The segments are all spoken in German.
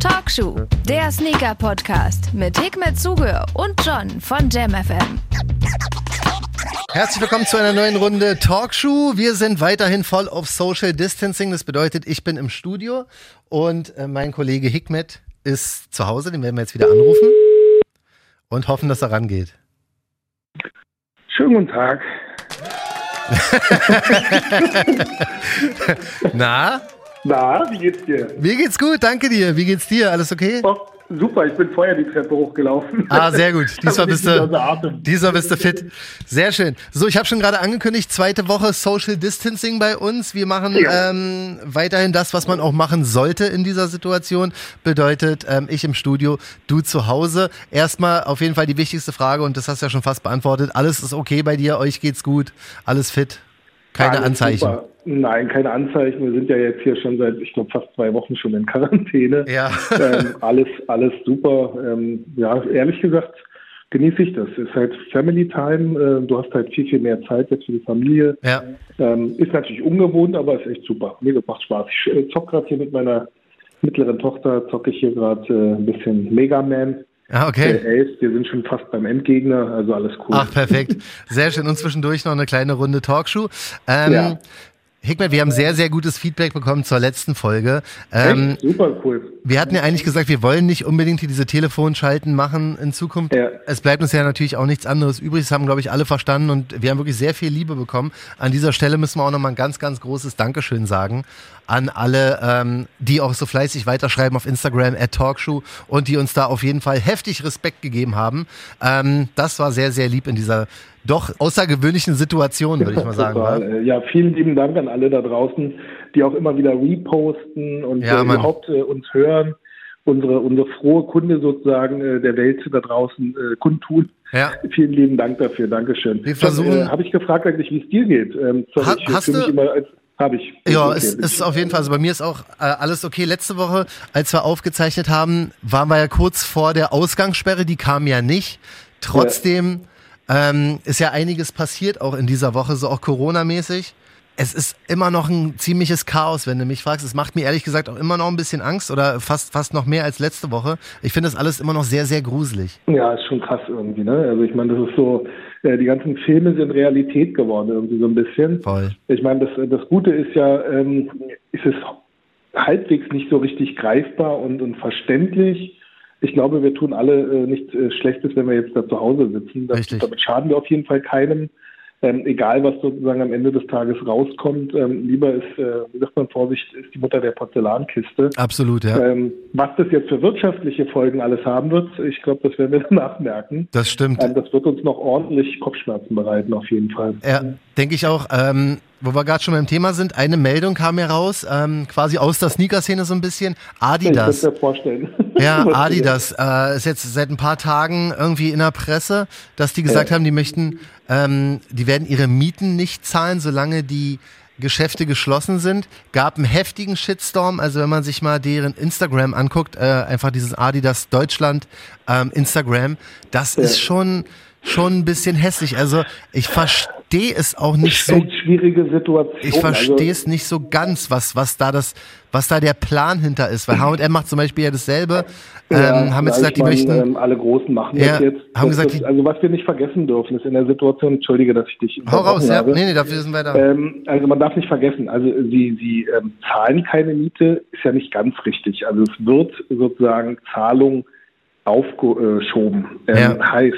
Talkshow, der Sneaker-Podcast mit Hikmet Zuge und John von JamFM. Herzlich willkommen zu einer neuen Runde Talkshow. Wir sind weiterhin voll auf Social Distancing. Das bedeutet, ich bin im Studio und äh, mein Kollege Hikmet ist zu Hause. Den werden wir jetzt wieder anrufen und hoffen, dass er rangeht. Schönen guten Tag. Na? Na, wie geht's dir? Mir geht's gut, danke dir. Wie geht's dir? Alles okay? Oh, super, ich bin vorher die Treppe hochgelaufen. Ah, sehr gut. Diesmal bist, du, diesmal bist du fit. Sehr schön. So, ich habe schon gerade angekündigt, zweite Woche Social Distancing bei uns. Wir machen Ja. ähm, weiterhin das, was man auch machen sollte in dieser Situation. Bedeutet, ähm, ich im Studio, du zu Hause. Erstmal auf jeden Fall die wichtigste Frage, und das hast du ja schon fast beantwortet. Alles ist okay bei dir, euch geht's gut, alles fit. Keine Alles Anzeichen. super. Nein, keine Anzeichen. Wir sind ja jetzt hier schon seit, ich glaube, fast zwei Wochen schon in Quarantäne. Ja. ähm, alles, alles super. Ähm, ja, ehrlich gesagt genieße ich das. Es ist halt Family Time. Äh, du hast halt viel, viel mehr Zeit jetzt für die Familie. Ja. Ähm, ist natürlich ungewohnt, aber ist echt super. Mir macht Spaß. Ich äh, zock gerade hier mit meiner mittleren Tochter, zocke ich hier gerade äh, ein bisschen Mega Man. Ah, okay. Der Ace, wir sind schon fast beim Endgegner, also alles cool. Ach, perfekt. Sehr schön. Und zwischendurch noch eine kleine Runde Talkshow. Ähm, Ja. Hickmet, wir haben sehr, sehr gutes Feedback bekommen zur letzten Folge. Ähm? Super cool. wir hatten ja eigentlich gesagt, wir wollen nicht unbedingt hier diese Telefonschalten machen in Zukunft. Ja. Es bleibt uns ja natürlich auch nichts anderes übrig. Das haben, glaube ich, alle verstanden und wir haben wirklich sehr viel Liebe bekommen. An dieser Stelle müssen wir auch nochmal ein ganz, ganz großes Dankeschön sagen an alle, ähm, die auch so fleißig weiterschreiben auf Instagram at Talkshow und die uns da auf jeden Fall heftig Respekt gegeben haben. Ähm, das war sehr, sehr lieb in dieser doch außergewöhnlichen Situation, würde ich mal sagen. Total. Äh, Ja, vielen lieben Dank an alle da draußen, die auch immer wieder reposten und Ja, äh, überhaupt äh, uns hören, unsere, unsere frohe Kunde sozusagen äh, der Welt da draußen äh, kundtun. Ja. Vielen lieben Dank dafür, Dankeschön. Wir versuchen- äh, Habe ich gefragt eigentlich, wie es dir geht? Ähm, sorry, Ha- ich hast du- mich immer als habe ich. Ja, es ist auf jeden Fall, also bei mir ist auch äh, alles okay. Letzte Woche, als wir aufgezeichnet haben, waren wir ja kurz vor der Ausgangssperre, die kam ja nicht. Trotzdem ähm, ist ja einiges passiert auch in dieser Woche, so auch Corona-mäßig. Es ist immer noch ein ziemliches Chaos, wenn du mich fragst. Es macht mir ehrlich gesagt auch immer noch ein bisschen Angst oder fast, fast noch mehr als letzte Woche. Ich finde das alles immer noch sehr, sehr gruselig. Ja, ist schon krass irgendwie, ne? Also ich meine, das ist so, äh, die ganzen Filme sind Realität geworden irgendwie so ein bisschen. Voll. Ich meine, das, das Gute ist ja, ähm, ist es halbwegs nicht so richtig greifbar und, und verständlich. Ich glaube, wir tun alle äh, nichts äh, Schlechtes, wenn wir jetzt da zu Hause sitzen. Das, damit schaden wir auf jeden Fall keinem. Ähm, egal, was sozusagen am Ende des Tages rauskommt. Ähm, lieber ist, äh, wie sagt man, Vorsicht ist die Mutter der Porzellankiste. Absolut, ja. Ähm, was das jetzt für wirtschaftliche Folgen alles haben wird, ich glaube, das werden wir danach merken. Das stimmt. Ähm, das wird uns noch ordentlich Kopfschmerzen bereiten, auf jeden Fall. Ja, denke ich auch. Ähm, wo wir gerade schon beim Thema sind, eine Meldung kam mir raus, ähm, quasi aus der Sneaker-Szene so ein bisschen. Ich Adidas. könnte mir vorstellen. Ja, Adidas äh, ist jetzt seit ein paar Tagen irgendwie in der Presse, dass die gesagt Ja. haben, die möchten, ähm, die werden ihre Mieten nicht zahlen, solange die Geschäfte geschlossen sind. Gab einen heftigen Shitstorm. Also wenn man sich mal deren Instagram anguckt, äh, einfach dieses Adidas Deutschland ähm, Instagram, das ist schon schon ein bisschen hässlich. Also ich verstehe es auch nicht so schwierige Situation. ich verstehe Also, es nicht so ganz, was, was da das, was da der Plan hinter ist. Weil H&M macht zum Beispiel ja dasselbe. ja, ähm, haben jetzt gesagt, die möchten. Ähm, alle Großen machen Ja, das jetzt. haben das gesagt, ist, also was wir nicht vergessen dürfen, ist in der Situation, entschuldige, dass ich dich hau raus, ja. habe. Nee, nee, dafür sind wir da. Ähm, also man darf nicht vergessen, also sie, sie ähm, zahlen keine Miete, ist ja nicht ganz richtig. Also es wird sozusagen Zahlung aufgeschoben. Ähm, Ja. Heißt,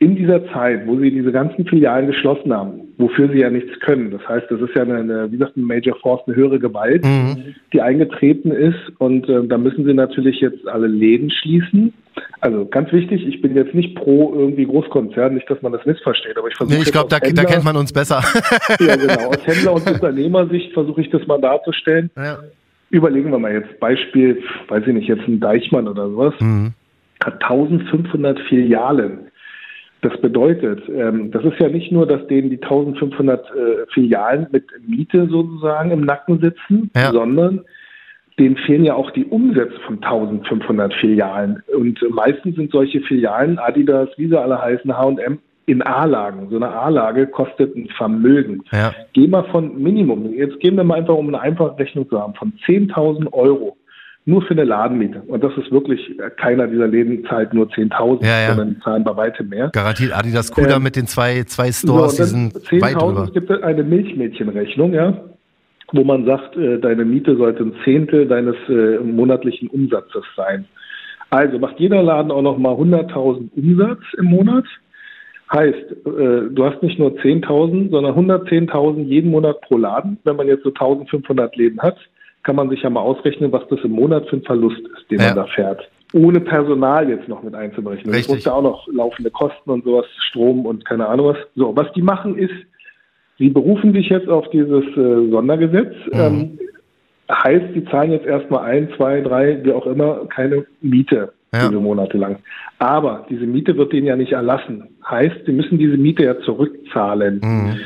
in dieser Zeit, wo sie diese ganzen Filialen geschlossen haben, wofür sie ja nichts können, das heißt, das ist ja eine, eine wie gesagt, eine Major Force, eine höhere Gewalt, Mhm. die eingetreten ist und äh, da müssen sie natürlich jetzt alle Läden schließen. Also ganz wichtig, ich bin jetzt nicht pro irgendwie Großkonzern, nicht, dass man das missversteht, aber ich versuche Nee, ich glaube, da, da kennt man uns besser. ja, genau. Aus Händler- und Unternehmersicht versuche ich das mal darzustellen. ja. Überlegen wir mal jetzt Beispiel, weiß ich nicht, jetzt ein Deichmann oder sowas, Mhm. hat 1500 Filialen. Das bedeutet, ähm, das ist ja nicht nur, dass denen die 1500 äh, Filialen mit Miete sozusagen im Nacken sitzen, Ja. sondern denen fehlen ja auch die Umsätze von 1500 Filialen. Und äh, meistens sind solche Filialen, Adidas, wie sie alle heißen, H&M, in A-Lagen. So eine A-Lage kostet ein Vermögen. Ja. Geh mal von Minimum, jetzt gehen wir mal einfach, um eine einfache Rechnung zu haben, von 10.000 Euro nur für eine Ladenmiete. Und das ist wirklich, keiner dieser Läden zahlt nur 10.000, Ja, ja. sondern die zahlen bei weitem mehr. Garantiert Adidas Kuda Ähm, mit den zwei, zwei Stores, die und sind dann weit 10.000, drüber. es gibt eine Milchmädchenrechnung, ja, wo man sagt, äh, deine Miete sollte ein Zehntel deines äh, monatlichen Umsatzes sein. Also macht jeder Laden auch noch mal 100.000 Umsatz im Monat. Heißt, äh, du hast nicht nur 10.000, sondern 110.000 jeden Monat pro Laden. Wenn man jetzt so 1.500 Läden hat, kann man sich ja mal ausrechnen, was das im Monat für ein Verlust ist, den Ja. man da fährt. Ohne Personal jetzt noch mit einzuberechnen. Es Richtig. muss da auch noch laufende Kosten und sowas, Strom und keine Ahnung was. So, was die machen ist, sie berufen sich jetzt auf dieses äh, Sondergesetz. Mhm. Ähm, heißt, sie zahlen jetzt erstmal ein, zwei, drei, wie auch immer, keine Miete Ja. diese Monate lang. Aber diese Miete wird denen ja nicht erlassen. Heißt, sie müssen diese Miete ja zurückzahlen. Mhm.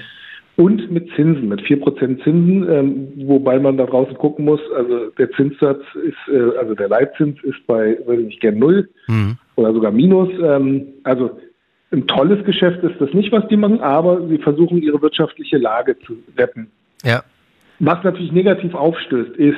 Und mit Zinsen, mit 4% Zinsen, ähm, wobei man da draußen gucken muss, also der Zinssatz ist, äh, also der Leitzins ist bei, weiß ich nicht, gern null Mhm. oder sogar Minus. Ähm, also ein tolles Geschäft ist das nicht, was die machen, aber sie versuchen ihre wirtschaftliche Lage zu retten. Ja, Was natürlich negativ aufstößt, ist,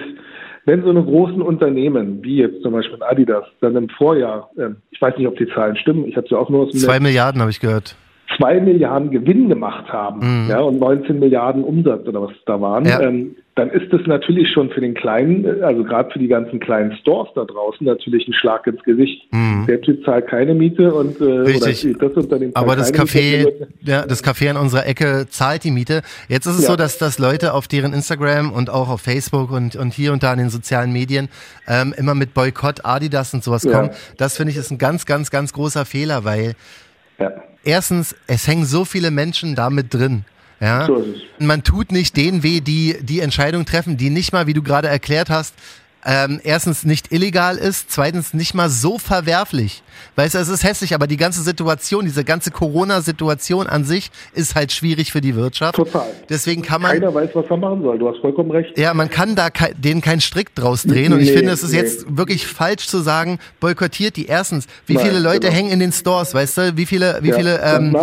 wenn so eine großen Unternehmen, wie jetzt zum Beispiel Adidas, dann im Vorjahr, ähm, ich weiß nicht, ob die Zahlen stimmen, ich habe sie auch nur aus dem zwei Milliarden habe ich gehört. Zwei Milliarden Gewinn gemacht haben Mhm. ja, und 19 Milliarden Umsatz oder was da waren, Ja. ähm, dann ist das natürlich schon für den kleinen, äh, also gerade für die ganzen kleinen Stores da draußen natürlich ein Schlag ins Gesicht. Mhm. Der Typ zahlt keine Miete und äh, Richtig. oder das Unternehmen Aber das Café, Miete. ja, das Café an unserer Ecke zahlt die Miete. Jetzt ist es Ja. so, dass, dass Leute auf deren Instagram und auch auf Facebook und, und hier und da in den sozialen Medien ähm, immer mit Boykott, Adidas und sowas kommen. Das finde ich ist ein ganz, ganz, ganz großer Fehler, weil Ja. Erstens, es hängen so viele Menschen damit drin. Ja? So. Man tut nicht denen weh, die die Entscheidung treffen, die nicht mal, wie du gerade erklärt hast, ähm, erstens nicht illegal ist, zweitens nicht mal so verwerflich. Weißt du, es ist hässlich, aber die ganze Situation, diese ganze Corona-Situation an sich ist halt schwierig für die Wirtschaft. Total. Deswegen kann man, Keiner weiß, was er machen soll. Du hast vollkommen recht. ja, man kann da kei- denen keinen Strick draus drehen. Und ich Nee, finde, es ist nee. jetzt wirklich falsch zu sagen, boykottiert die. Erstens, wie Nein, viele Leute genau. hängen in den Stores, weißt du? Wie viele, wie Ja, viele, ähm,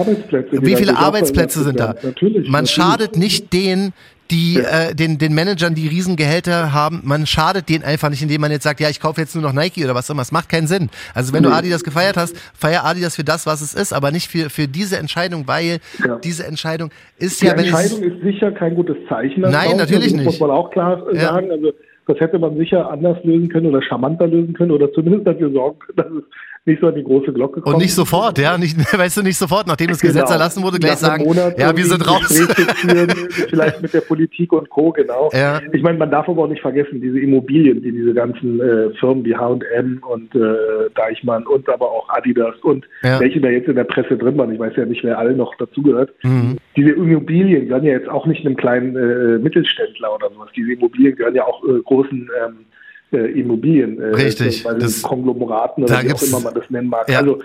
wie viele Arbeitsplätze sind da? Natürlich, Man natürlich. schadet nicht denen, die Ja. äh, den, den Managern, die Riesengehälter haben, man schadet denen einfach nicht, indem man jetzt sagt, ja, ich kaufe jetzt nur noch Nike oder was immer. Es macht keinen Sinn. Also wenn du Nee. Adidas gefeiert hast, feier Adidas für das, was es ist, aber nicht für, für diese Entscheidung, weil Ja. diese Entscheidung ist Die ja, ich Entscheidung ist sicher kein gutes Zeichen. Nein, draußen. natürlich das nicht. muss man auch klar Ja. sagen. Also das hätte man sicher anders lösen können oder charmanter lösen können oder zumindest dafür sorgen können, dass es nicht so an die große Glocke kommt. und nicht sofort, ja, nicht, weißt du, nicht sofort, nachdem das Gesetz Genau. erlassen wurde, gleich sagen, Monat ja, wir sind raus. Führen, vielleicht mit der Politik und Co. Genau. Ja. Ich meine, man darf aber auch nicht vergessen, diese Immobilien, die diese ganzen äh, Firmen wie H&M und äh, Deichmann und aber auch Adidas und Ja. welche da jetzt in der Presse drin waren, ich weiß ja nicht, wer alle noch dazugehört. Mhm. Diese Immobilien gehören ja jetzt auch nicht einem kleinen äh, Mittelständler oder sowas. Diese Immobilien gehören ja auch äh, großen ähm, äh, Immobilien, äh, Richtig. bei den Das- Konglomeraten oder wie auch immer man das nennen mag. Ja. Also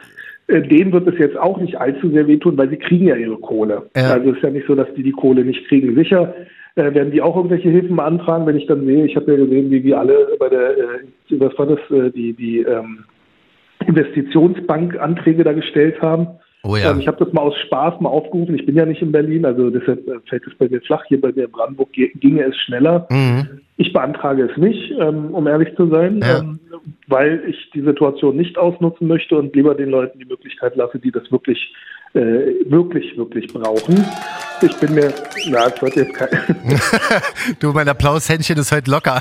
äh, denen wird es jetzt auch nicht allzu sehr wehtun, weil sie kriegen ja ihre Kohle. Ja. Also es ist ja nicht so, dass die die Kohle nicht kriegen. Sicher äh, werden die auch irgendwelche Hilfen beantragen, wenn ich dann sehe, ich habe ja gesehen, wie wir alle bei der, äh, was war das, äh, die, die ähm, Investitionsbank Anträge da gestellt haben. Oh ja. Ähm, ich habe das mal aus Spaß mal aufgerufen. Ich bin ja nicht in Berlin, also deshalb äh, fällt es bei mir flach. Hier bei mir in Brandenburg ge- ginge es schneller. Mhm. Ich beantrage es nicht, ähm, um ehrlich zu sein, Ja. ähm, weil ich die Situation nicht ausnutzen möchte und lieber den Leuten die Möglichkeit lasse, die das wirklich, äh, wirklich, wirklich brauchen. Ich bin mir, na, es wird jetzt kein. Du, mein Applaushändchen ist heute locker.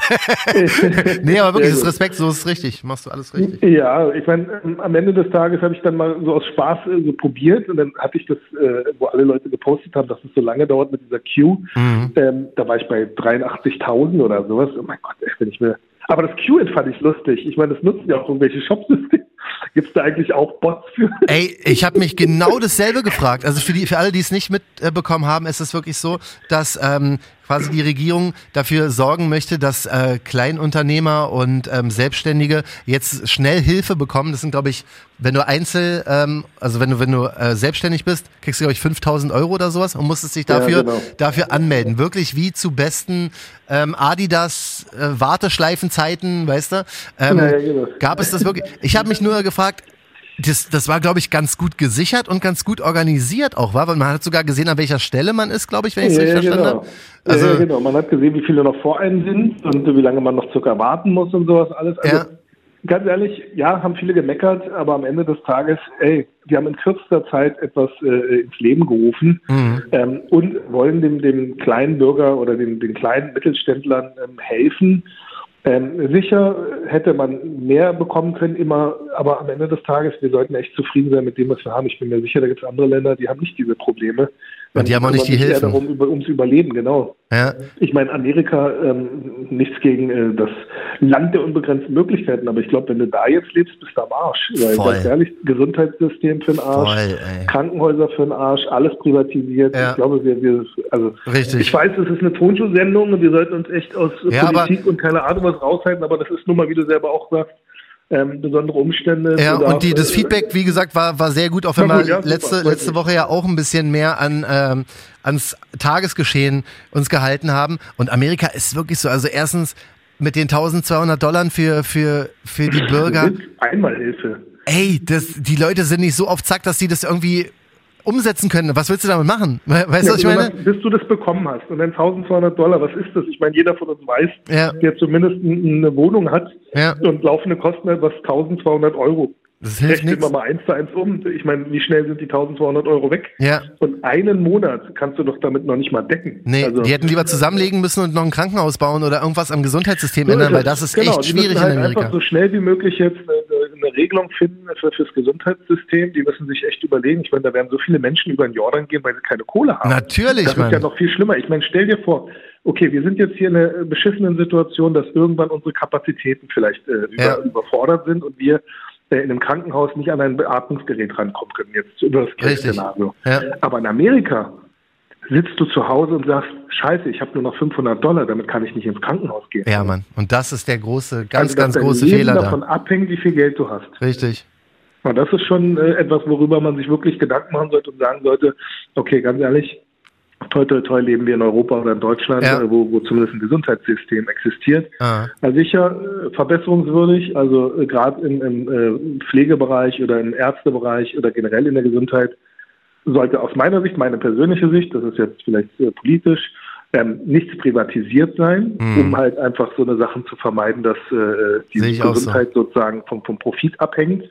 nee, aber wirklich, ist so ist es richtig. Machst du alles richtig. Ja, ich meine, ähm, am Ende des Tages habe ich dann mal so aus Spaß äh, so probiert und dann hatte ich das, äh, wo alle Leute gepostet haben, dass es so lange dauert mit dieser Queue. Mhm. Ähm, da war ich bei 83.000 oder sowas. Oh mein Gott, wenn ich mir. Aber das Queue fand ich lustig. Ich meine, das nutzen ja auch irgendwelche Shopsysteme. Gibt es da eigentlich auch Bots für? Ey, ich habe mich genau dasselbe gefragt. Also für die, für alle, die es nicht mitbekommen haben, ist es wirklich so, dass ähm, quasi die Regierung dafür sorgen möchte, dass äh, Kleinunternehmer und ähm, Selbstständige jetzt schnell Hilfe bekommen. Das sind, glaube ich, wenn du Einzel, ähm, also wenn du wenn du äh, selbstständig bist, kriegst du glaube ich 5.000 Euro oder sowas und musstest dich Ja, dafür genau. dafür anmelden. Wirklich wie zu besten ähm, Adidas äh, Warteschleifenzeiten, weißt du? Ähm, Ja, ja, genau. Gab es das wirklich? Ich habe mich nur gefragt, das, das war, glaube ich, ganz gut gesichert und ganz gut organisiert auch, war, weil man hat sogar gesehen, an welcher Stelle man ist, glaube ich, wenn ich es Ja, richtig ja, verstanden genau. habe. Also, ja, genau. Man hat gesehen, wie viele noch vor einem sind und wie lange man noch circa warten muss und sowas alles. Also, Ja. Ganz ehrlich, ja, haben viele gemeckert, aber am Ende des Tages, ey, die haben in kürzester Zeit etwas äh, ins Leben gerufen Mhm. ähm, und wollen dem, dem kleinen Bürger oder den, den kleinen Mittelständlern ähm, helfen. Ähm, sicher hätte man mehr bekommen können, immer, aber am Ende des Tages, wir sollten echt zufrieden sein mit dem, was wir haben. Ich bin mir sicher, da gibt es andere Länder, die haben nicht diese Probleme. Und die haben auch nicht die Hilfen. darum, über, ums Überleben, genau. ja. Ich meine, Amerika, ähm, nichts gegen äh, das Land der unbegrenzten Möglichkeiten, aber ich glaube, wenn du da jetzt lebst, bist du am Arsch. Weil Voll. ganz ehrlich, Gesundheitssystem für den Arsch, Voll. Krankenhäuser für den Arsch, alles privatisiert. Ja. Ich glaube, wir, wir also Richtig. ich weiß, es ist eine Tonschuh-Sendung und wir sollten uns echt aus Ja, Politik und keine Ahnung was raushalten, aber das ist nun mal, wie du selber auch sagst, ähm, besondere Umstände. Ja, und die, das äh, Feedback, wie gesagt, war, war sehr gut, auch wenn War wir gut, ja, super, letzte, freut letzte. Woche ja auch ein bisschen mehr an, ähm, ans Tagesgeschehen uns gehalten haben. Und Amerika ist wirklich so, also erstens mit den 1200 Dollar für, für, für die Bürger. Einmalhilfe. Ey, das, die Leute sind nicht so auf Zack, dass die das irgendwie umsetzen können. Was willst du damit machen? We- Weißt du, was ich Ja, meine? Bis du das bekommen hast. Und dann 1200 Dollar, was ist das? Ich meine, jeder von uns weiß, Ja. der zumindest eine Wohnung hat Ja. und laufende Kosten hat was 1200 Euro. Das hilft Rechnen wir mal eins zu eins um. Ich meine, wie schnell sind die 1200 Euro weg? Ja. Und einen Monat kannst du doch damit noch nicht mal decken. Nee, Also- die hätten lieber zusammenlegen müssen und noch ein Krankenhaus bauen oder irgendwas am Gesundheitssystem So ändern, weil das ist genau, echt schwierig halt in Amerika. einfach so schnell wie möglich jetzt eine, eine Regelung finden für, fürs Gesundheitssystem. Die müssen sich echt überlegen. Ich meine, da werden so viele Menschen über den Jordan gehen, weil sie keine Kohle haben. Natürlich, Das Mann. ist ja noch viel schlimmer. Ich meine, stell dir vor, okay, wir sind jetzt hier in einer beschissenen Situation, dass irgendwann unsere Kapazitäten vielleicht äh, über, Ja. überfordert sind und wir in einem Krankenhaus nicht an ein Beatmungsgerät rankommen können. Jetzt über das. Szenario. Ja. Aber in Amerika sitzt du zu Hause und sagst, scheiße, ich habe nur noch 500 Dollar, damit kann ich nicht ins Krankenhaus gehen. Ja, Mann. Und das ist der große, ganz, Also, ganz große Leben Fehler davon da. abhängt, wie viel Geld du hast. Richtig. Und das ist schon äh, etwas, worüber man sich wirklich Gedanken machen sollte und sagen sollte, okay, ganz ehrlich, toi, toi, toi leben wir in Europa oder in Deutschland, Ja. äh, wo, wo zumindest ein Gesundheitssystem existiert. Ah. Also sicher äh, verbesserungswürdig, also äh, gerade im, im äh, Pflegebereich oder im Ärztebereich oder generell in der Gesundheit sollte aus meiner Sicht, meine persönliche Sicht, das ist jetzt vielleicht äh, politisch, ähm, nichts privatisiert sein, Mhm. um halt einfach so eine Sachen zu vermeiden, dass äh, die auch so. Gesundheit sozusagen vom, vom Profit abhängt.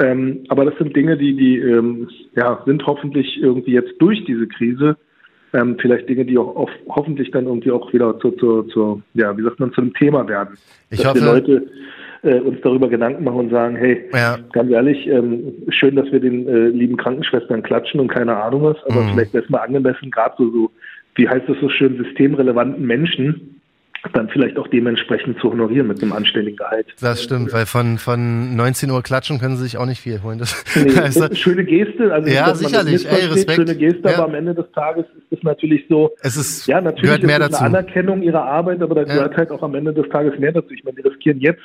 Ähm, aber das sind Dinge, die, die ähm, ja, sind hoffentlich irgendwie jetzt durch diese Krise ähm, vielleicht Dinge, die auch auf, hoffentlich dann irgendwie auch wieder zu, zu, zu, ja, wie sagt man, zu einem Thema werden. Ich dass hoffe- wir Leute äh, uns darüber Gedanken machen und sagen, hey, Ja. ganz ehrlich, ähm, schön, dass wir den äh, lieben Krankenschwestern klatschen und keine Ahnung was, aber Mhm. vielleicht wäre es mal angemessen, gerade so, so, wie heißt es so schön, systemrelevanten Menschen dann vielleicht auch dementsprechend zu honorieren mit einem anständigen Gehalt. Das stimmt, weil von, von 19 Uhr klatschen können sie sich auch nicht viel holen. Das, Nee, also, das schöne Geste, also Ja, sicherlich. Ey, Respekt. schöne Geste, Ja. aber am Ende des Tages ist es natürlich so, es ist, ja, natürlich gehört mehr dazu. eine Anerkennung ihrer Arbeit, aber da gehört halt auch am Ende des Tages mehr dazu. Ich meine, die riskieren jetzt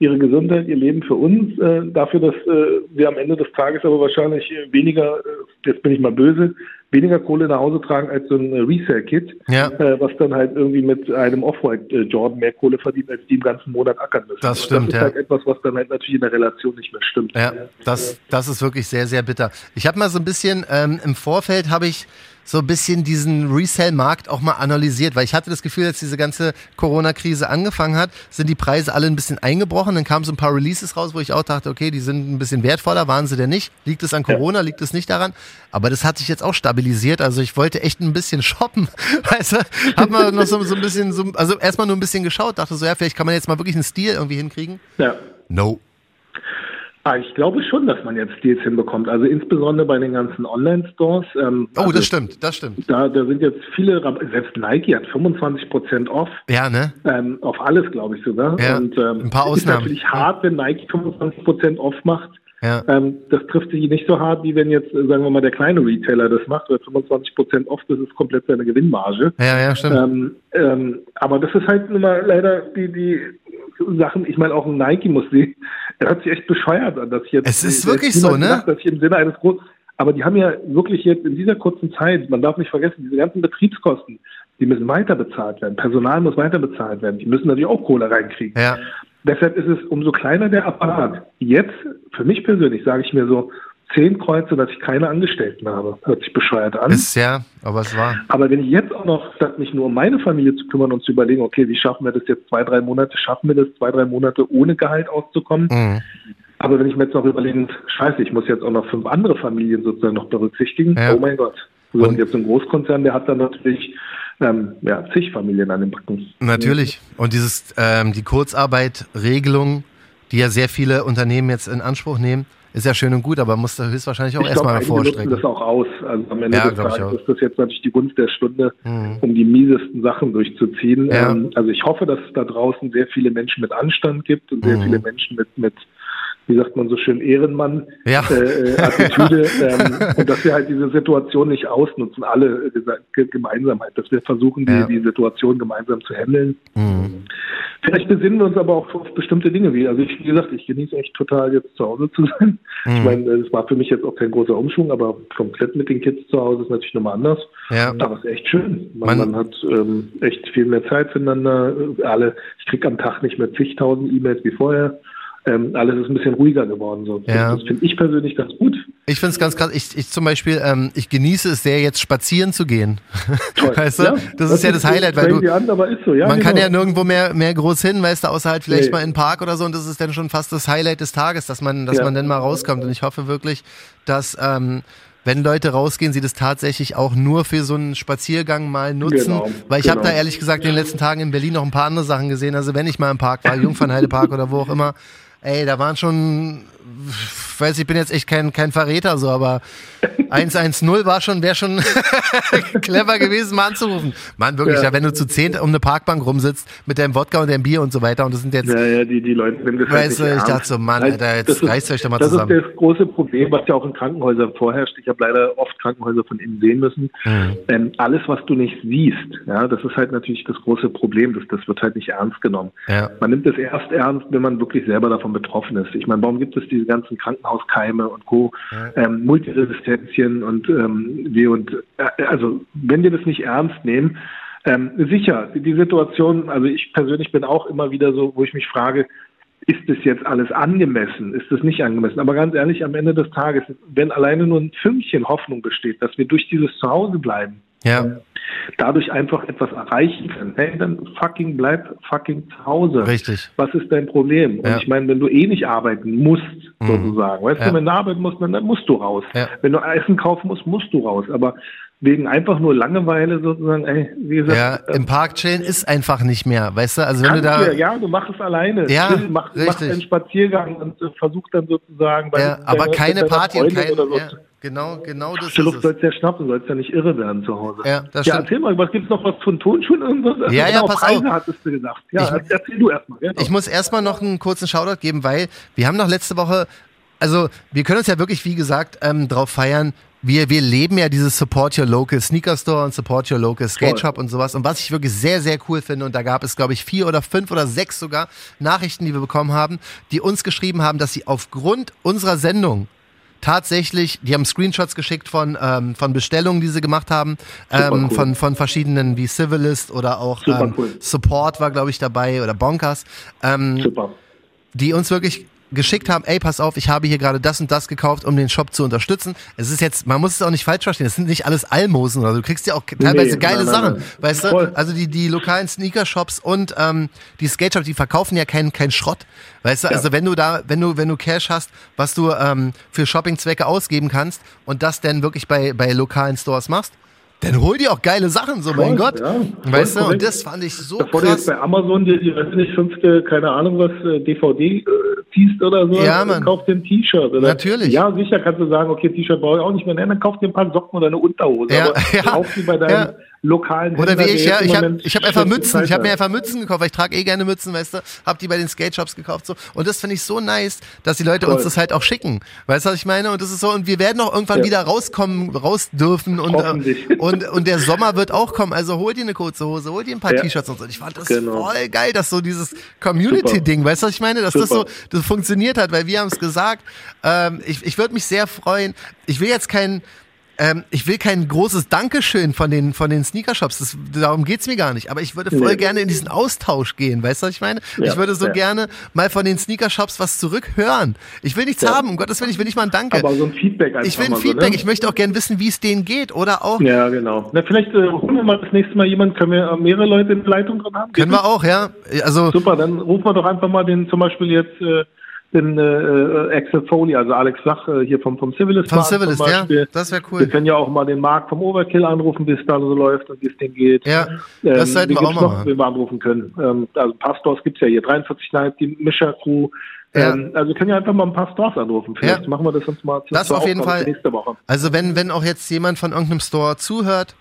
ihre Gesundheit, ihr Leben für uns, äh, dafür, dass äh, wir am Ende des Tages aber wahrscheinlich äh, weniger, äh, jetzt bin ich mal böse, weniger Kohle nach Hause tragen als so ein äh, Resale-Kit, Ja. äh, was dann halt irgendwie mit einem Off-White-Jordan mehr Kohle verdient, als die im ganzen Monat ackern müssen. Das stimmt, Das ist ja. halt etwas, was dann halt natürlich in der Relation nicht mehr stimmt. Ja, das, das ist wirklich sehr, sehr bitter. Ich habe mal so ein bisschen, ähm, im Vorfeld habe ich so ein bisschen diesen Resell-Markt auch mal analysiert, weil ich hatte das Gefühl, als diese ganze Corona-Krise angefangen hat, sind die Preise alle ein bisschen eingebrochen. Dann kamen so ein paar Releases raus, wo ich auch dachte, okay, die sind ein bisschen wertvoller, waren sie denn nicht? Liegt es an Corona, liegt es nicht daran? Aber das hat sich jetzt auch stabilisiert. Also ich wollte echt ein bisschen shoppen. Weißt du, hab mal noch so, so ein bisschen, so, also erstmal nur ein bisschen geschaut, dachte so, ja, vielleicht kann man jetzt mal wirklich einen Stil irgendwie hinkriegen. Ja. No. Ah, ich glaube schon, dass man jetzt Deals hinbekommt. Also insbesondere bei den ganzen Online-Stores. Ähm, Oh, also das stimmt, das stimmt. Da, da sind jetzt viele, Rab- selbst Nike hat 25 Prozent off. Ja, ne? Ähm, auf alles, glaube ich sogar. Ja, und ähm, ein paar ist Ausnahmen. natürlich hart, wenn Nike 25 Prozent off macht. Ja. Ähm, das trifft sich nicht so hart, wie wenn jetzt, sagen wir mal, der kleine Retailer das macht, weil 25 Prozent off, das ist komplett seine Gewinnmarge. Ja, ja, stimmt. Ähm, ähm, aber das ist halt immer leider die, die Sachen, ich meine auch ein Nike muss sehen, er hört sich echt bescheuert an, dass jetzt. Es ist wirklich so, ne? Gedacht, dass ich im Sinne eines großen, aber die haben ja wirklich jetzt in dieser kurzen Zeit, man darf nicht vergessen, diese ganzen Betriebskosten, die müssen weiter bezahlt werden. Personal muss weiter bezahlt werden. Die müssen natürlich auch Kohle reinkriegen. Ja. Deshalb ist es umso kleiner der Apparat. Jetzt, für mich persönlich, sage ich mir so, zehn Kreuze, dass ich keine Angestellten habe. Hört sich bescheuert an. Ist ja, aber es war. Aber wenn ich jetzt auch noch, statt mich nur um meine Familie zu kümmern und zu überlegen, okay, wie schaffen wir das jetzt zwei, drei Monate, schaffen wir das zwei, drei Monate ohne Gehalt auszukommen? Mhm. Aber wenn ich mir jetzt noch überlege, scheiße, ich muss jetzt auch noch fünf andere Familien sozusagen noch berücksichtigen, Ja. oh mein Gott. So, und jetzt ein Großkonzern, der hat dann natürlich ähm, ja, zig Familien an den Backen. Natürlich. Und dieses, ähm, die Kurzarbeit-Regelung, die ja sehr viele Unternehmen jetzt in Anspruch nehmen, ist ja schön und gut, aber muss höchstwahrscheinlich auch Ich erstmal einige nutzen vorstrecken. das auch aus. Also am Ende Ja, des Tages ist das jetzt natürlich die Gunst der Stunde, Mhm. um die miesesten Sachen durchzuziehen. Ja. Ähm, also ich hoffe, dass es da draußen sehr viele Menschen mit Anstand gibt und sehr Mhm. viele Menschen mit, mit wie sagt man so schön, Ehrenmann, Ja. äh, äh, ähm, und dass wir halt diese Situation nicht ausnutzen, alle äh, diese Ge- Gemeinsamheit, dass wir versuchen, die, Ja. die Situation gemeinsam zu handeln. Mhm. Vielleicht besinnen wir uns aber auch auf bestimmte Dinge, wie, also ich, wie gesagt, ich genieße echt total jetzt zu Hause zu sein. Ich Mhm. meine, es war für mich jetzt auch kein großer Umschwung, aber komplett mit den Kids zu Hause ist natürlich nochmal anders. Ja. Aber es ist echt schön. Man, Man- man hat ähm, echt viel mehr Zeit füreinander. Alle, ich kriege am Tag nicht mehr zigtausend E-Mails wie vorher. Ähm, alles ist ein bisschen ruhiger geworden. So. Ja. Das finde ich persönlich ganz gut. Ich finde es ganz krass. Ich, ich zum Beispiel, ähm, ich genieße es sehr, jetzt spazieren zu gehen. Toll. Weißt du? Das ist ja das Highlight, weil du, An, so, ja, man genau. kann ja nirgendwo mehr, mehr groß hin, weißt du, außer halt vielleicht Nee. mal in den Park oder so und das ist dann schon fast das Highlight des Tages, dass man, dass Ja. man dann mal rauskommt und ich hoffe wirklich, dass, ähm, wenn Leute rausgehen, sie das tatsächlich auch nur für so einen Spaziergang mal nutzen. Genau, Weil ich habe genau. da ehrlich gesagt in den letzten Tagen in Berlin noch ein paar andere Sachen gesehen. Also wenn ich mal im Park war, Jungfernheidepark oder wo auch immer, ey, da waren schon, weiß, ich bin jetzt echt kein, kein Verräter so, aber 110 war schon, wäre schon clever gewesen, mal anzurufen. Mann, wirklich, ja. Ja. wenn du zu zehn um eine Parkbank rumsitzt mit deinem Wodka und deinem Bier und so weiter und das sind jetzt, Ja, ja, die, die Leute nehmen das weißt du, ich dachte so, Mann, Alter, jetzt das ist- reißt euch doch mal das zusammen. ist das große Problem, was ja auch in Krankenhäusern vorherrscht. Ich habe leider oft Krankenhäuser von innen sehen müssen. Mhm. Ähm, alles, was du nicht siehst, ja, das ist halt natürlich das große Problem. Das, das wird halt nicht ernst genommen. Ja. Man nimmt es erst ernst, wenn man wirklich selber davon betroffen ist. Ich meine, warum gibt es diese ganzen Krankenhauskeime und Co., ähm, Multiresistenzien und ähm, wir und äh, also wenn wir das nicht ernst nehmen, ähm, sicher, die Situation, also ich persönlich bin auch immer wieder so, wo ich mich frage, ist das jetzt alles angemessen? Ist das nicht angemessen? Aber ganz ehrlich, am Ende des Tages, wenn alleine nur ein Fünkchen Hoffnung besteht, dass wir durch dieses Zuhause bleiben, Ja, dadurch einfach etwas erreichen können, hey, dann fucking bleib fucking zu Hause. richtig. Was ist dein Problem? Und Ja. ich meine, wenn du eh nicht arbeiten musst, Mhm. sozusagen, weißt Ja. du, wenn du arbeiten musst, dann, dann musst du raus. Ja. Wenn du Essen kaufen musst, musst du raus. Aber wegen einfach nur Langeweile sozusagen, ey, wie gesagt, Ja, äh, im Park chillen ist einfach nicht mehr, weißt du? Also wenn du da, du ja, du machst es alleine. Ja, Chill, mach, richtig. einen Spaziergang und äh, versuch dann sozusagen bei ja, aber deiner- keine Party und Freundin kein, oder so ja, genau, genau das Frische Luft sollst ja schnappen, sollst ja nicht irre werden zu Hause. Ja, das ja stimmt. erzähl mal, was gibt's noch was von Tonschuhen irgendwas? Ja, ja, genau, pass Preise auf. hattest du gesagt. Ja, Ich- erzähl du erstmal. Genau. Ich muss erstmal noch einen kurzen Shoutout geben, weil wir haben noch letzte Woche, also wir können uns ja wirklich, wie gesagt, ähm, drauf feiern. Wir, wir leben ja dieses Support Your Local Sneaker Store und Support Your Local Skate Shop und sowas. Und was ich wirklich sehr, sehr cool finde, und da gab es, glaube ich, vier oder fünf oder sechs sogar Nachrichten, die wir bekommen haben, die uns geschrieben haben, dass sie aufgrund unserer Sendung tatsächlich, die haben Screenshots geschickt von, ähm, von Bestellungen, die sie gemacht haben, ähm, cool. von, von verschiedenen wie Civilist oder auch ähm, cool. Support war, glaube ich, dabei oder Bonkers. Ähm, Super. die uns wirklich geschickt haben, ey, pass auf, ich habe hier gerade das und das gekauft, um den Shop zu unterstützen. Es ist jetzt, man muss es auch nicht falsch verstehen, es sind nicht alles Almosen oder so. du kriegst ja auch teilweise Nee, geile nein, nein, Sachen, nein. weißt du? Voll. Also die, die lokalen Sneaker-Shops und ähm, die Skate-Shops, die verkaufen ja keinen kein Schrott, weißt du? Ja. Also wenn du da, wenn du, wenn du Cash hast, was du ähm, für Shopping-Zwecke ausgeben kannst und das dann wirklich bei, bei lokalen Stores machst, dann hol dir auch geile Sachen, so mein Gott. ja, weißt du? Und das fand ich so Bevor du jetzt krass. bei Amazon die, die weiß nicht, fünfte, keine Ahnung was, äh, DVD äh, ziehst oder so, Ja, äh, Mann. kauf dir ein T-Shirt. Natürlich. Ja, sicher kannst du sagen, okay, T-Shirt brauche ich auch nicht mehr. Nein, dann kauf dir ein paar Socken oder eine Unterhose. Ja, aber ja, kauf die bei deinem ja. Lokalen Oder Händler, wie ich, ja, ich habe ich hab einfach Mützen, ich habe mir einfach Mützen gekauft, weil ich trage eh gerne Mützen, weißt du, hab die bei den Skate Shops gekauft so und das finde ich so nice, dass die Leute Voll. uns das halt auch schicken. Weißt du, was ich meine? Und das ist so und wir werden auch irgendwann Ja. wieder rauskommen, raus dürfen und äh, und und der Sommer wird auch kommen, also hol dir eine kurze Hose, hol dir ein paar Ja. T-Shirts und so. Ich fand das Genau. voll geil, dass so dieses Community Ding, weißt du, was ich meine, dass das so Super. das funktioniert hat, weil wir haben es gesagt. Ähm, ich ich würde mich sehr freuen. Ich will jetzt kein ähm, ich will kein großes Dankeschön von den, von den Sneakershops. Das, darum geht's mir gar nicht. Aber ich würde voll Nee. gerne in diesen Austausch gehen. Weißt du, was ich meine? Ja, ich würde so ja. gerne mal von den Sneakershops was zurückhören. Ich will nichts Ja. haben, um Gottes Willen, ich will nicht mal ein Danke. Aber so ein Feedback einfach ich will ein Feedback. So, ne? Ich möchte auch gerne wissen, wie es denen geht. Oder auch, Ja, genau. Na, vielleicht äh, holen wir mal das nächste Mal jemanden, können wir äh, mehrere Leute in der Leitung drin haben? können wir auch, ja. Also, Super, dann rufen wir doch einfach mal den, zum Beispiel jetzt, äh, den äh, äh, Axel Foley, also Alex Flach äh, hier vom, vom Civilist. vom Civilist, ja. Das wäre Wir cool. können ja auch mal den Marc vom Overkill anrufen, wie es da so läuft und wie es denen geht. Ja, das sollten wen wir auch mal noch, wen wir anrufen können. Ähm, also ein paar Stores gibt's ja hier. 43 Night, die Mischer-Crew. Ja. Ähm, also wir können ja einfach mal ein paar Stores anrufen. Vielleicht Ja. machen wir das uns mal zur- Das auf jeden Fall. nächste Woche. Also wenn, wenn auch jetzt jemand von irgendeinem Store zuhört,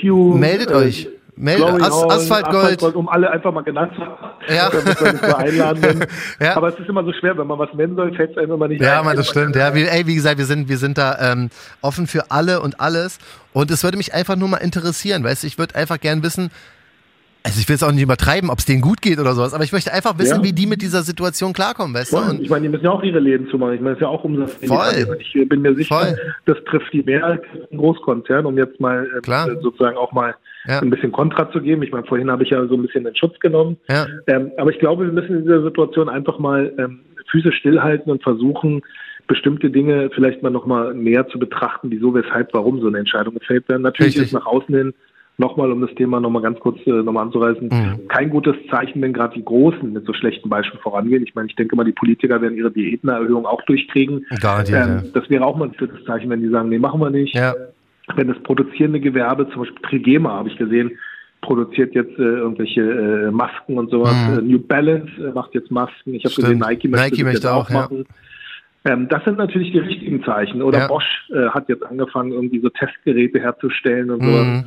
you, meldet äh, euch. Glory As Hall, Asphaltgold. um alle einfach mal genannt zu haben. Ja. Damit wir nicht so einladen können. Ja. Aber es ist immer so schwer, wenn man was nennen soll, fällt es einem immer nicht Ja, ein. Mann, das stimmt. Ja, wie, ey, wie gesagt, wir sind, wir sind da ähm, offen für alle und alles. Und es würde mich einfach nur mal interessieren, weißt du, ich würde einfach gern wissen, also ich will es auch nicht übertreiben, ob es denen gut geht oder sowas, aber ich möchte einfach wissen, Ja. wie die mit dieser Situation klarkommen, weißt du? Und Ich meine, die müssen ja auch ihre Läden zumachen. Ich meine, das ist ja auch Umsatz. Voll. Ich bin mir sicher, Voll. das trifft die mehr als ein Großkonzern, um jetzt mal äh, Klar. sozusagen auch mal Ja. ein bisschen Kontra zu geben. Ich meine, vorhin habe ich ja so ein bisschen den Schutz genommen. ja, Ähm, aber ich glaube, wir müssen in dieser Situation einfach mal ähm, Füße stillhalten und versuchen, bestimmte Dinge vielleicht mal nochmal näher zu betrachten, wieso, weshalb, warum so eine Entscheidung gefällt werden. Natürlich Richtig. ist nach außen hin nochmal, um das Thema nochmal ganz kurz äh, nochmal anzureißen, Mhm. kein gutes Zeichen, wenn gerade die Großen mit so schlechten Beispielen vorangehen. Ich meine, ich denke mal, die Politiker werden ihre Diätenerhöhung auch durchkriegen. garantiert. Ähm, das wäre auch mal ein gutes Zeichen, wenn die sagen, nee, machen wir nicht ja. Wenn das produzierende Gewerbe, zum Beispiel Trigema habe ich gesehen, produziert jetzt äh, irgendwelche äh, Masken und sowas. Mhm. Äh, New Balance äh, macht jetzt Masken. Ich habe gesehen, Nike möchte, Nike möchte auch, ja. machen. Ähm, das sind natürlich die richtigen Zeichen. Oder Ja. Bosch äh, hat jetzt angefangen, irgendwie so Testgeräte herzustellen und Mhm. sowas.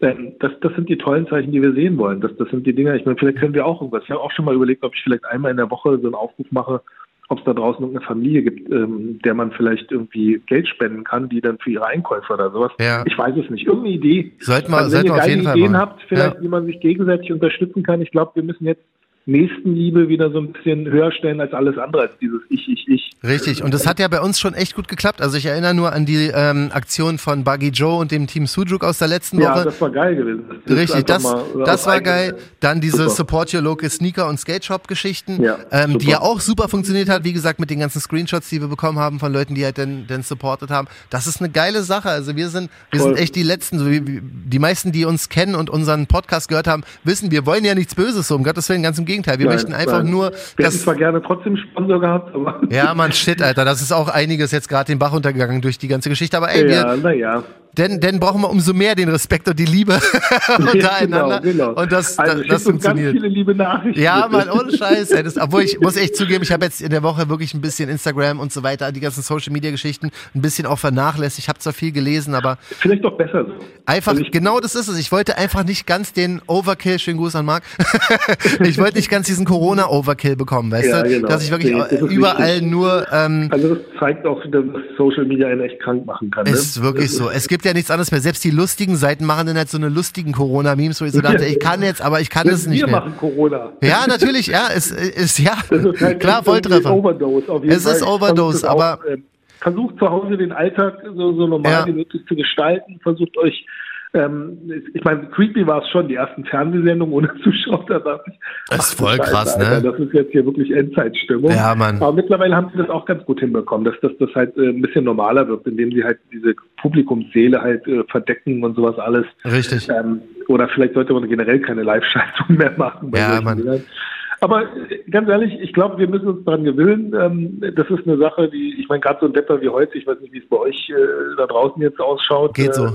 Ähm, das, das sind die tollen Zeichen, die wir sehen wollen. Das, das sind die Dinger. Ich meine, vielleicht können wir auch irgendwas. Ich habe auch schon mal überlegt, ob ich vielleicht einmal in der Woche so einen Aufruf mache, ob es da draußen irgendeine Familie gibt, ähm, der man vielleicht irgendwie Geld spenden kann, die dann für ihre Einkäufe oder sowas. Ja. Ich weiß es nicht. Irgendeine Idee. Sollten wir- Also sollten wenn wir ihr auf geile jeden Fall Ideen machen. habt, vielleicht Ja. wie man sich gegenseitig unterstützen kann. Ich glaube, wir müssen jetzt Nächstenliebe wieder so ein bisschen höher stellen als alles andere, als dieses Ich, Ich, Ich. Richtig, und das hat ja bei uns schon echt gut geklappt. Also ich erinnere nur an die ähm, Aktion von Buggy Joe und dem Team Sujuk aus der letzten Ja, Woche. das war geil gewesen. Das Richtig, das, mal das war geil. Dann diese Super. Support Your Local Sneaker und Skate Shop Geschichten, Ja, ähm, die ja auch super funktioniert hat. Wie gesagt, mit den ganzen Screenshots, die wir bekommen haben von Leuten, die halt dann, dann supportet haben. Das ist eine geile Sache. Also wir sind, wir Voll. sind echt die Letzten. So wie, die meisten, die uns kennen und unseren Podcast gehört haben, wissen, wir wollen ja nichts Böses, so um Gottes Willen, ganz im Gegenteil. Wir Nein, möchten einfach nein. nur, Wir hätten zwar gerne trotzdem Sponsor gehabt, aber. ja, man, shit, Alter, das ist auch einiges jetzt gerade den Bach untergegangen durch die ganze Geschichte. Aber ey, wir, ja. Denn, denn brauchen wir umso mehr den Respekt und die Liebe untereinander. Genau, genau. Und das, also das, das uns ganz funktioniert. viele liebe Nachrichten. Ja. Mann, ohne Scheiß. Ey, das, obwohl ich muss echt zugeben, ich habe jetzt in der Woche wirklich ein bisschen Instagram und so weiter, die ganzen Social Media Geschichten ein bisschen auch vernachlässigt. Ich habe zwar viel gelesen, aber Vielleicht doch besser so. einfach, Also ich- genau das ist es. Ich wollte einfach nicht ganz den Overkill, schönen Gruß an Marc, ich wollte nicht ganz diesen Corona-Overkill bekommen, weißt Ja, du? genau. Dass ich wirklich Nee, überall wichtig. nur, ähm, Also das zeigt auch, dass Social Media einen echt krank machen kann. Ne? ist wirklich so. Es gibt ja nichts anderes mehr. Selbst die lustigen Seiten machen dann halt so eine lustigen Corona-Memes, wo ich so dachte, ich kann jetzt, aber ich kann Wir es nicht mehr. machen Corona. Ja, natürlich, ja, es ist, ja, ist halt klar, Volltreffer. Overdose auf jeden Es Fall. ist Overdose, aber- auch, ähm, versucht zu Hause den Alltag so, so normal Ja. wie möglich zu gestalten. Versucht euch, ähm, ich meine, creepy war es schon, die ersten Fernsehsendungen ohne Zuschauer. Da dachte ich, Das ist voll Scheiße, krass, ne? Alter, Das ist jetzt hier wirklich Endzeitstimmung. Ja, Mann. Aber mittlerweile haben sie das auch ganz gut hinbekommen, dass das, das halt äh, ein bisschen normaler wird, indem sie halt diese Publikumsseele halt äh, verdecken und sowas alles. Richtig. Ähm, oder vielleicht sollte man generell keine Live-Schaltung mehr machen. bei Ja, Mann. Dingern. Aber äh, ganz ehrlich, ich glaube, wir müssen uns daran gewöhnen. Ähm, das ist eine Sache, die, ich meine, gerade so ein Wetter wie heute, ich weiß nicht, wie es bei euch äh, da draußen jetzt ausschaut. Geht Äh,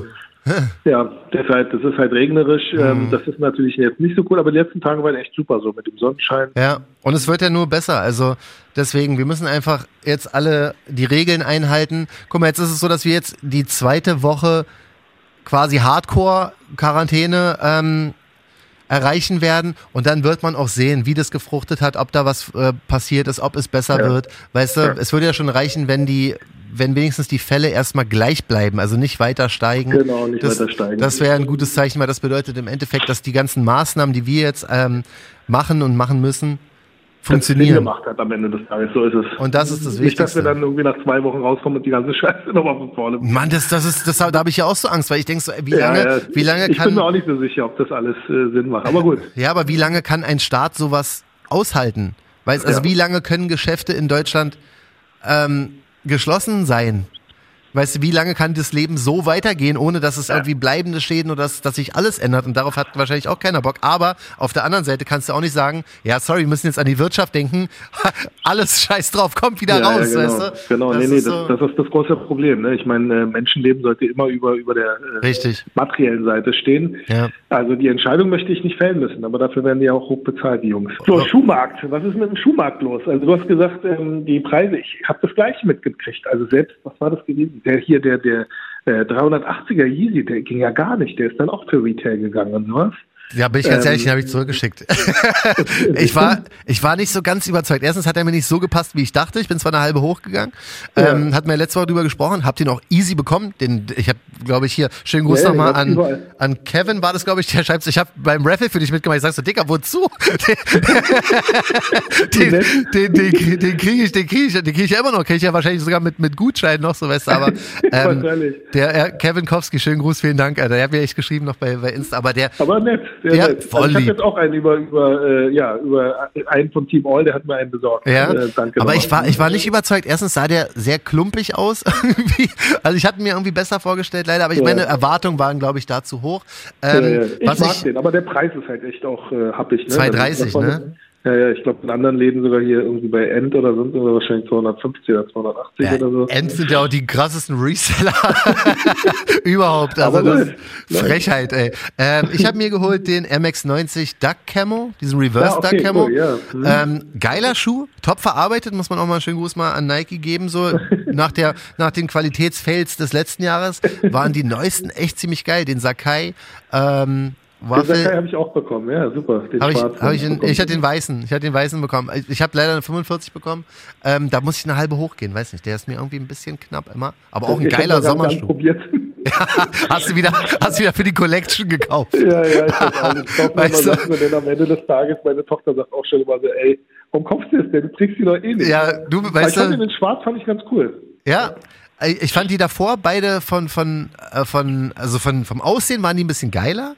ja, deshalb, das ist halt regnerisch. Mhm. Das ist natürlich jetzt nicht so cool, aber die letzten Tage waren echt super, so mit dem Sonnenschein. Ja, und es wird ja nur besser. Also deswegen, wir müssen einfach jetzt alle die Regeln einhalten. Guck mal, jetzt ist es so, dass wir jetzt die zweite Woche quasi Hardcore-Quarantäne ähm, erreichen werden und dann wird man auch sehen, wie das gefruchtet hat, ob da was äh, passiert ist, ob es besser Ja. wird. Weißt du, Ja. es würde ja schon reichen, wenn die, wenn wenigstens die Fälle erstmal gleich bleiben, also nicht weiter steigen. Genau, nicht das, weiter steigen. Das wäre ein gutes Zeichen, weil das bedeutet im Endeffekt, dass die ganzen Maßnahmen, die wir jetzt ähm, machen und machen müssen, funktionieren. gemacht hat am Ende des Tages. So ist es. Und das ist das Nicht, dass wir Wichtigste. dann irgendwie nach zwei Wochen rauskommen und die ganze Scheiße nochmal von vorne. Mann, das, das ist, das, da habe ich ja auch so Angst, weil ich denke so, wie Ja, lange, ja. wie lange ich bin mir auch kann, nicht so sicher, ob das alles äh, Sinn macht. Aber gut. ja, aber wie lange kann ein Staat sowas aushalten? Weißt, also Ja. wie lange können Geschäfte in Deutschland ähm, geschlossen sein? Weißt du, wie lange kann das Leben so weitergehen, ohne dass es irgendwie bleibende Schäden oder dass, dass sich alles ändert? Und darauf hat wahrscheinlich auch keiner Bock. Aber auf der anderen Seite kannst du auch nicht sagen, ja, sorry, wir müssen jetzt an die Wirtschaft denken. alles scheiß drauf, kommt wieder Ja, ja, raus, genau. weißt du? Genau, Das nee, nee, ist das, so- das ist das große Problem. Ne? Ich meine, äh, Menschenleben sollte immer über, über der äh, materiellen Seite stehen. Ja. Also die Entscheidung möchte ich nicht fällen müssen, aber dafür werden die auch hoch bezahlt, die Jungs. So, Schuhmarkt. Was ist mit dem Schuhmarkt los? Also du hast gesagt, ähm, die Preise, ich habe das gleiche mitgekriegt. Also selbst, was war das gewesen? Der hier, der, der äh, 380er Yeezy, der ging ja gar nicht. Der ist dann auch für Retail gegangen und sowas. Ja, bin ich ganz Ähm, ehrlich, den habe ich zurückgeschickt. ich war, ich war nicht so ganz überzeugt. Erstens hat er mir nicht so gepasst, wie ich dachte. Ich bin zwar eine halbe hochgegangen, Ja. ähm, hat mir letzte Woche drüber gesprochen, hab den auch easy bekommen. Den, ich habe, glaube ich, hier schönen Gruß Ja, nochmal an, überall. an Kevin war das, glaube ich, der schreibt, ich habe beim Raffle für dich mitgemacht. Ich sag so, Dicker, wozu? den, den, den, den, kriege ich, den kriege ich, den kriege ich ja immer noch. Kriege ich ja wahrscheinlich sogar mit mit Gutschein noch, so weißt du. Aber ähm, der äh, Kevin Kowski, schönen Gruß, vielen Dank, Alter. Der hat mir echt geschrieben noch bei, bei Insta, aber der Aber nett, sehr Ja, nett. also ich habe jetzt auch einen über, über, äh, ja, über einen von Team All, der hat mir einen besorgt. Ja, Äh, danke aber ich war, ich war nicht überzeugt. Erstens sah der sehr klumpig aus. also ich hatte mir irgendwie besser vorgestellt, leider. Aber ich Ja. meine Erwartungen waren, glaube ich, da zu hoch. Ja, Ähm, ja. Ich was mag ich, den, aber der Preis ist halt echt auch äh, happig. Ne? 2,30, Davon- ne? Ja, ja, ich glaube in anderen Läden sogar hier irgendwie bei End oder sonst irgendwo wahrscheinlich 250 oder 280 ja, oder so. Ents sind ja auch die krassesten Reseller überhaupt. Also Aber das ist Frechheit, ey. Ähm, ich habe mir geholt den MX90 Duck Camo, diesen Reverse Ja, okay, Duck Camo. cool, ja. Mhm. ähm, geiler Schuh, top verarbeitet, muss man auch mal einen schönen Gruß mal an Nike geben. So nach der nach den Qualitätsfails des letzten Jahres waren die neuesten echt ziemlich geil. Den Sakai ähm, Waffel. Habe ich auch bekommen, ja, super. Den Habe ich, hab ich, in, ich hatte den weißen, ich hatte den weißen bekommen. Ich, ich habe leider eine 45 bekommen. Ähm, da muss ich eine halbe hochgehen, weiß nicht. Der ist mir irgendwie ein bisschen knapp immer. Aber auch ein Ich hab geiler Sommerschuh. probiert. hast du wieder, hast du wieder für die Collection gekauft? ja, ja, ich weiß Weißt du? Sachen, dann am Ende des Tages, meine Tochter sagt auch schon immer so, ey, warum kaufst du das denn? Du trägst die doch eh nicht. Ja, du, Aber weißt ich fand du, den in schwarz fand ich ganz cool. ja. Ich fand die davor beide von, von, äh, von, also von, vom Aussehen waren die ein bisschen geiler.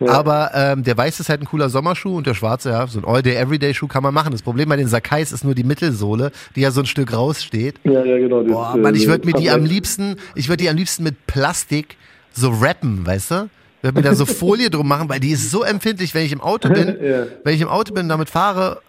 Ja. Aber ähm, der weiße ist halt ein cooler Sommerschuh und der schwarze, ja, so ein All-Day-Everyday-Schuh kann man machen. Das Problem bei den Sakais ist nur die Mittelsohle, die ja so ein Stück raussteht. Ja, ja, genau. Boah, Mann, ich äh, würde mir die am liebsten, ich würde die am liebsten mit Plastik so rappen, weißt du? Ich würde mir da so Folie drum machen, weil die ist so empfindlich, wenn ich im Auto bin, Ja. wenn ich im Auto bin und damit fahre,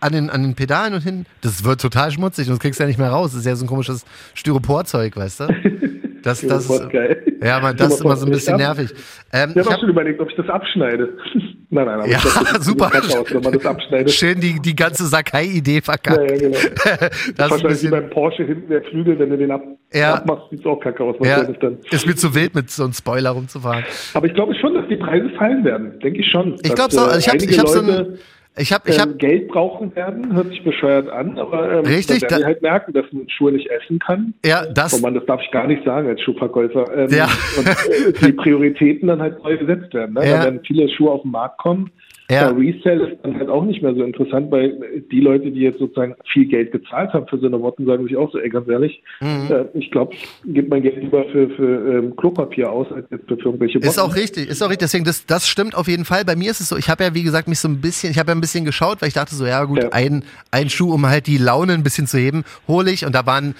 an den, an den Pedalen und hin, das wird total schmutzig und das kriegst du ja nicht mehr raus. Das ist ja so ein komisches Styroporzeug, weißt du? Das, das ist, geil. ja, man, das ist immer so ein bisschen nervig. Ähm, Ich habe hab schon überlegt, ob ich das abschneide. nein, nein, aber Ja, das super. aus, wenn man das abschneidet. schön die, die ganze Sakai-Idee Ja, verkackt. ja, genau. Das ist Wahrscheinlich wie bisschen, beim Porsche hinten der Flügel, wenn du den ab, Ja. abmachst, sieht es auch kacke aus. ja, wahrscheinlich Dann. ist mir zu wild, mit so einem Spoiler rumzufahren. Aber ich glaube schon, dass die Preise fallen werden. Denke ich schon. Ich glaube so. äh, Also ich habe ich hab so ein, ich habe, ich habe, ähm, Geld brauchen werden, hört sich bescheuert an, aber ähm, Richtig, werden da- halt merken, dass man Schuhe nicht essen kann. ja, das, Oh Mann, das darf ich gar nicht sagen als Schuhverkäufer. Ähm, Ja. Und äh, die Prioritäten dann halt neu gesetzt werden. Ne? Ja. Dann werden viele Schuhe auf den Markt kommen. Ja. Der Resell ist dann halt auch nicht mehr so interessant, weil die Leute, die jetzt sozusagen viel Geld gezahlt haben für so eine Wotten, sagen sich auch so, ey, ganz ehrlich, Mhm. äh, ich glaube, ich gebe mein Geld lieber für, für ähm, Klopapier aus, als jetzt für irgendwelche Wotten. Ist auch richtig, ist auch richtig. Deswegen, das, das stimmt auf jeden Fall. Bei mir ist es so, ich habe ja, wie gesagt, mich so ein bisschen, ich habe ja ein bisschen geschaut, weil ich dachte so, ja gut, Ja. ein, ein Schuh, um halt die Laune ein bisschen zu heben, hole ich. Und da waren,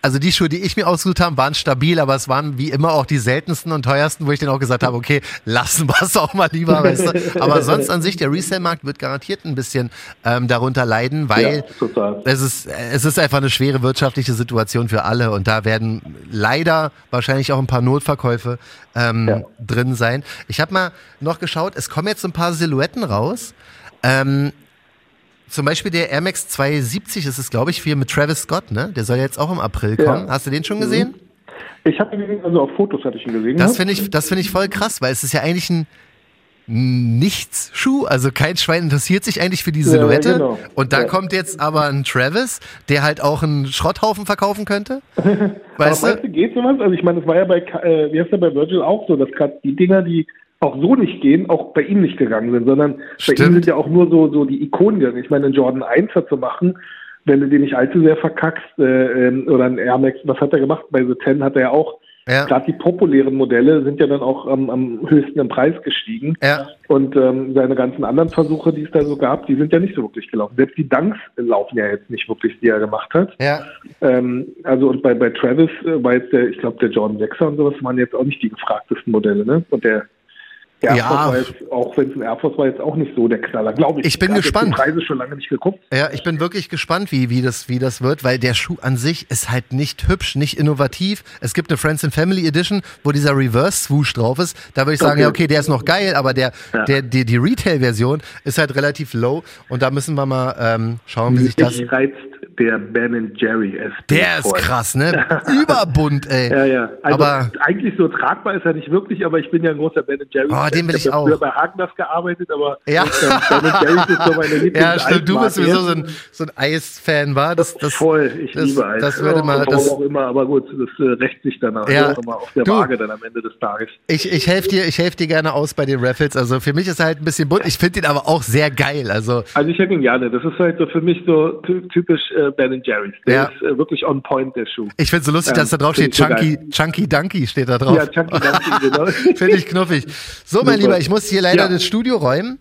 also die Schuhe, die ich mir ausgesucht habe, waren stabil, aber es waren wie immer auch die seltensten und teuersten, wo ich dann auch gesagt habe, okay, lassen wir es auch mal lieber, weißt du. Aber sonst an sich, der Resale-Markt wird garantiert ein bisschen ähm, darunter leiden, weil ja, es ist, es ist einfach eine schwere wirtschaftliche Situation für alle und da werden leider wahrscheinlich auch ein paar Notverkäufe ähm, Ja. drin sein. Ich habe mal noch geschaut, es kommen jetzt so ein paar Silhouetten raus. Ähm, zum Beispiel der Air Max 270 ist es, glaube ich, viel mit Travis Scott, ne? Der soll jetzt auch im April Ja. kommen. Hast du den schon gesehen? Ich habe ihn gesehen, also auf Fotos hatte ich ihn gesehen. Das finde ich, das finde ich voll krass, weil es ist ja eigentlich ein Nichts-Schuh, also kein Schwein interessiert sich eigentlich für die Ja, Silhouette. genau. Und dann Ja. kommt jetzt aber ein Travis, der halt auch einen Schrotthaufen verkaufen könnte. Weißt Aber du? du, geht sowas? Also ich meine, das war ja bei, äh, wie heißt der bei Virgil auch so, dass gerade die Dinger, die auch so nicht gehen, auch bei ihm nicht gegangen sind, sondern Stimmt. bei ihm sind ja auch nur so, so die Ikonen gegangen. Ich meine, einen Jordan 1er zu machen, wenn du den nicht allzu sehr verkackst, äh, ähm, oder ein Air Max, was hat er gemacht? Bei The 10 hat er ja auch, Ja. gerade die populären Modelle sind ja dann auch am, am höchsten im Preis gestiegen. Ja. Und ähm, seine ganzen anderen Versuche, die es da so gab, die sind ja nicht so wirklich gelaufen. Selbst die Dunks laufen ja jetzt nicht wirklich, die er gemacht hat. Ja. Ähm, also und bei, bei Travis äh, war jetzt der, ich glaube, der Jordan 6er und sowas waren jetzt auch nicht die gefragtesten Modelle, ne? Und der Ja. Jetzt, auch wenn es ein Air Force war, jetzt auch nicht so der Knaller, glaube ich. Ich bin gespannt. Die Preise schon lange nicht geguckt. Ja, ich bin wirklich gespannt, wie, wie, das, wie das wird, weil der Schuh an sich ist halt nicht hübsch, nicht innovativ. Es gibt eine Friends and Family Edition, wo dieser Reverse Swoosh drauf ist. Da würde ich sagen, Okay. ja, okay, der ist noch geil, aber der, Ja. der, die, die Retail-Version ist halt relativ low und da müssen wir mal ähm, schauen, wie sich das. Reizt der Ben Jerry SB. Der ist krass, ne? Überbunt, ey. Ja, ja. Also Aber- eigentlich so tragbar ist er nicht wirklich, aber ich bin ja ein großer Ben Jerry. Oh, den will ich habe auch. früher bei Hagendas gearbeitet, aber Ja. Ben Jerry ist so meine Lieblings Ja, stimmt. Du bist sowieso so ein, so ein Eis-Fan, war? Das, das, Voll, ich das, liebe Eis. Das würde mal, das, auch immer, aber gut, das äh, rächt sich dann auch Ja. immer auf der Du- Waage dann am Ende des Tages. ich, ich helfe dir, ich helf dir gerne aus bei den Raffles. Also für mich ist er halt ein bisschen bunt. Ich finde ihn aber auch sehr geil. Also Also ich hätte ihn gerne. Das ist halt so für mich so ty- typisch äh, Ben Jerry's. Der Ja. ist äh, wirklich on point, der Schuh. ich finde es so lustig, Ähm, dass da drauf steht, ich so Chunky, Chunky Dunky steht da drauf. Ja, Chunky Dunky, genau. Finde ich knuffig. So, mein Super. Lieber, ich muss hier leider Ja. das Studio räumen.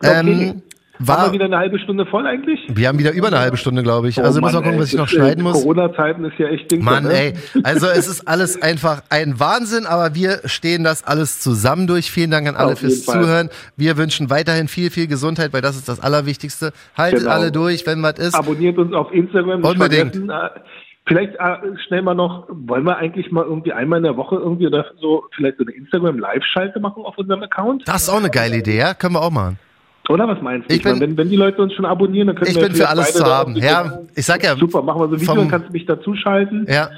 Okay. Ähm, War war, wir wieder eine halbe Stunde voll eigentlich? wir haben wieder über eine halbe Stunde, glaube ich. Oh Also muss Mann, mal gucken, ey, was ich noch schneiden muss. Corona-Zeiten ist ja echt Ding. Mann, ne? ey. Also es ist alles einfach ein Wahnsinn, aber wir stehen das alles zusammen durch. Vielen Dank an alle Auf fürs. Zuhören. Wir wünschen weiterhin viel, viel Gesundheit, weil das ist das Allerwichtigste. Haltet Genau. alle durch, wenn was ist. Abonniert uns auf Instagram. nicht Unbedingt. Äh, Vielleicht äh, schnell mal noch, wollen wir eigentlich mal irgendwie einmal in der Woche irgendwie oder so vielleicht so eine Instagram-Live-Schalte machen auf unserem Account? Das ist auch eine geile Idee, ja? Können wir auch machen. Oder was meinst du? Ich bin- meine, wenn, wenn die Leute uns schon abonnieren, dann können Ich wir bin für alles zu haben. Ja, so- ich sag ja, Super, machen wir so ein Video, dann kannst du mich dazuschalten. Ja,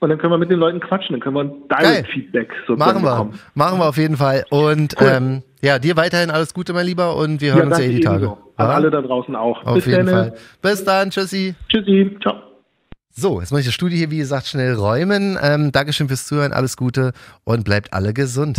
Und dann können wir mit den Leuten quatschen, dann können wir ein Geil. Direct-Feedback sozusagen machen wir. bekommen. Machen wir auf jeden Fall. Und Cool. ähm, ja, dir weiterhin alles Gute, mein Lieber, und wir hören uns ja eh die Tage. ebenso. An Ja? alle da draußen auch. Auf Bis jeden dann. Fall. Bis dann, tschüssi. Tschüssi. Ciao. So, jetzt muss ich das Studio hier, wie gesagt, schnell räumen. Ähm, Dankeschön fürs Zuhören, alles Gute und bleibt alle gesund.